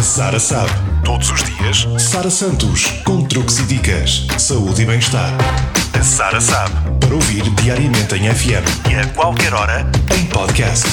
A Sara sabe. Todos os dias, Sara Santos, com truques e dicas, saúde e bem-estar. A Sara sabe. Para ouvir diariamente em FM e a qualquer hora em podcast.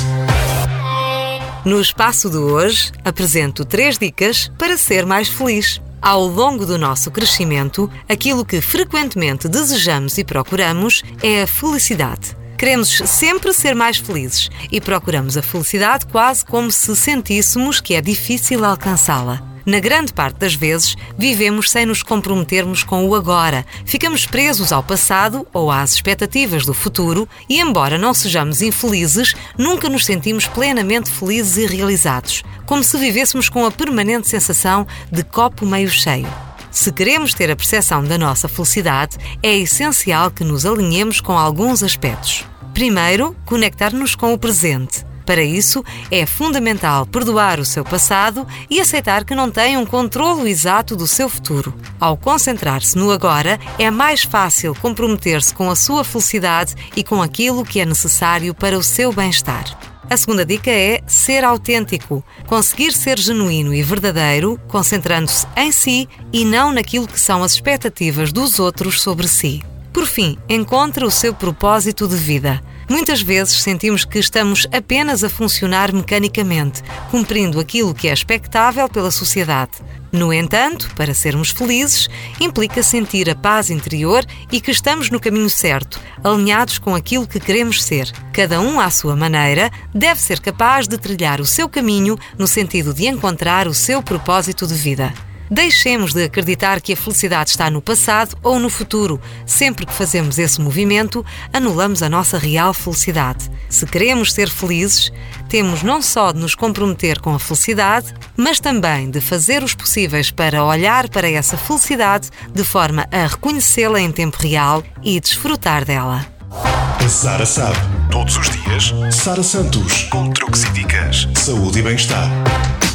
No espaço de hoje, apresento três dicas para ser mais feliz. Ao longo do nosso crescimento, aquilo que frequentemente desejamos e procuramos é a felicidade. Queremos sempre ser mais felizes e procuramos a felicidade quase como se sentíssemos que é difícil alcançá-la. Na grande parte das vezes, vivemos sem nos comprometermos com o agora. Ficamos presos ao passado ou às expectativas do futuro e, embora não sejamos infelizes, nunca nos sentimos plenamente felizes e realizados, como se vivêssemos com a permanente sensação de copo meio cheio. Se queremos ter a percepção da nossa felicidade, é essencial que nos alinhemos com alguns aspectos. Primeiro, conectar-nos com o presente. Para isso, é fundamental perdoar o seu passado e aceitar que não tem um controlo exato do seu futuro. Ao concentrar-se no agora, é mais fácil comprometer-se com a sua felicidade e com aquilo que é necessário para o seu bem-estar. A segunda dica é ser autêntico, conseguir ser genuíno e verdadeiro, concentrando-se em si e não naquilo que são as expectativas dos outros sobre si. Por fim, encontre o seu propósito de vida. Muitas vezes sentimos que estamos apenas a funcionar mecanicamente, cumprindo aquilo que é expectável pela sociedade. No entanto, para sermos felizes, implica sentir a paz interior e que estamos no caminho certo, alinhados com aquilo que queremos ser. Cada um, à sua maneira, deve ser capaz de trilhar o seu caminho no sentido de encontrar o seu propósito de vida. Deixemos de acreditar que a felicidade está no passado ou no futuro. Sempre que fazemos esse movimento, anulamos a nossa real felicidade. Se queremos ser felizes, temos não só de nos comprometer com a felicidade, mas também de fazer os possíveis para olhar para essa felicidade de forma a reconhecê-la em tempo real e desfrutar dela. A Sara sabe. Todos os dias, Sara Santos, com truques e dicas, saúde e bem-estar.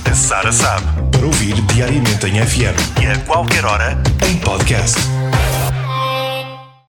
A Sara sabe. Para ouvir diariamente em FM e a qualquer hora em podcast.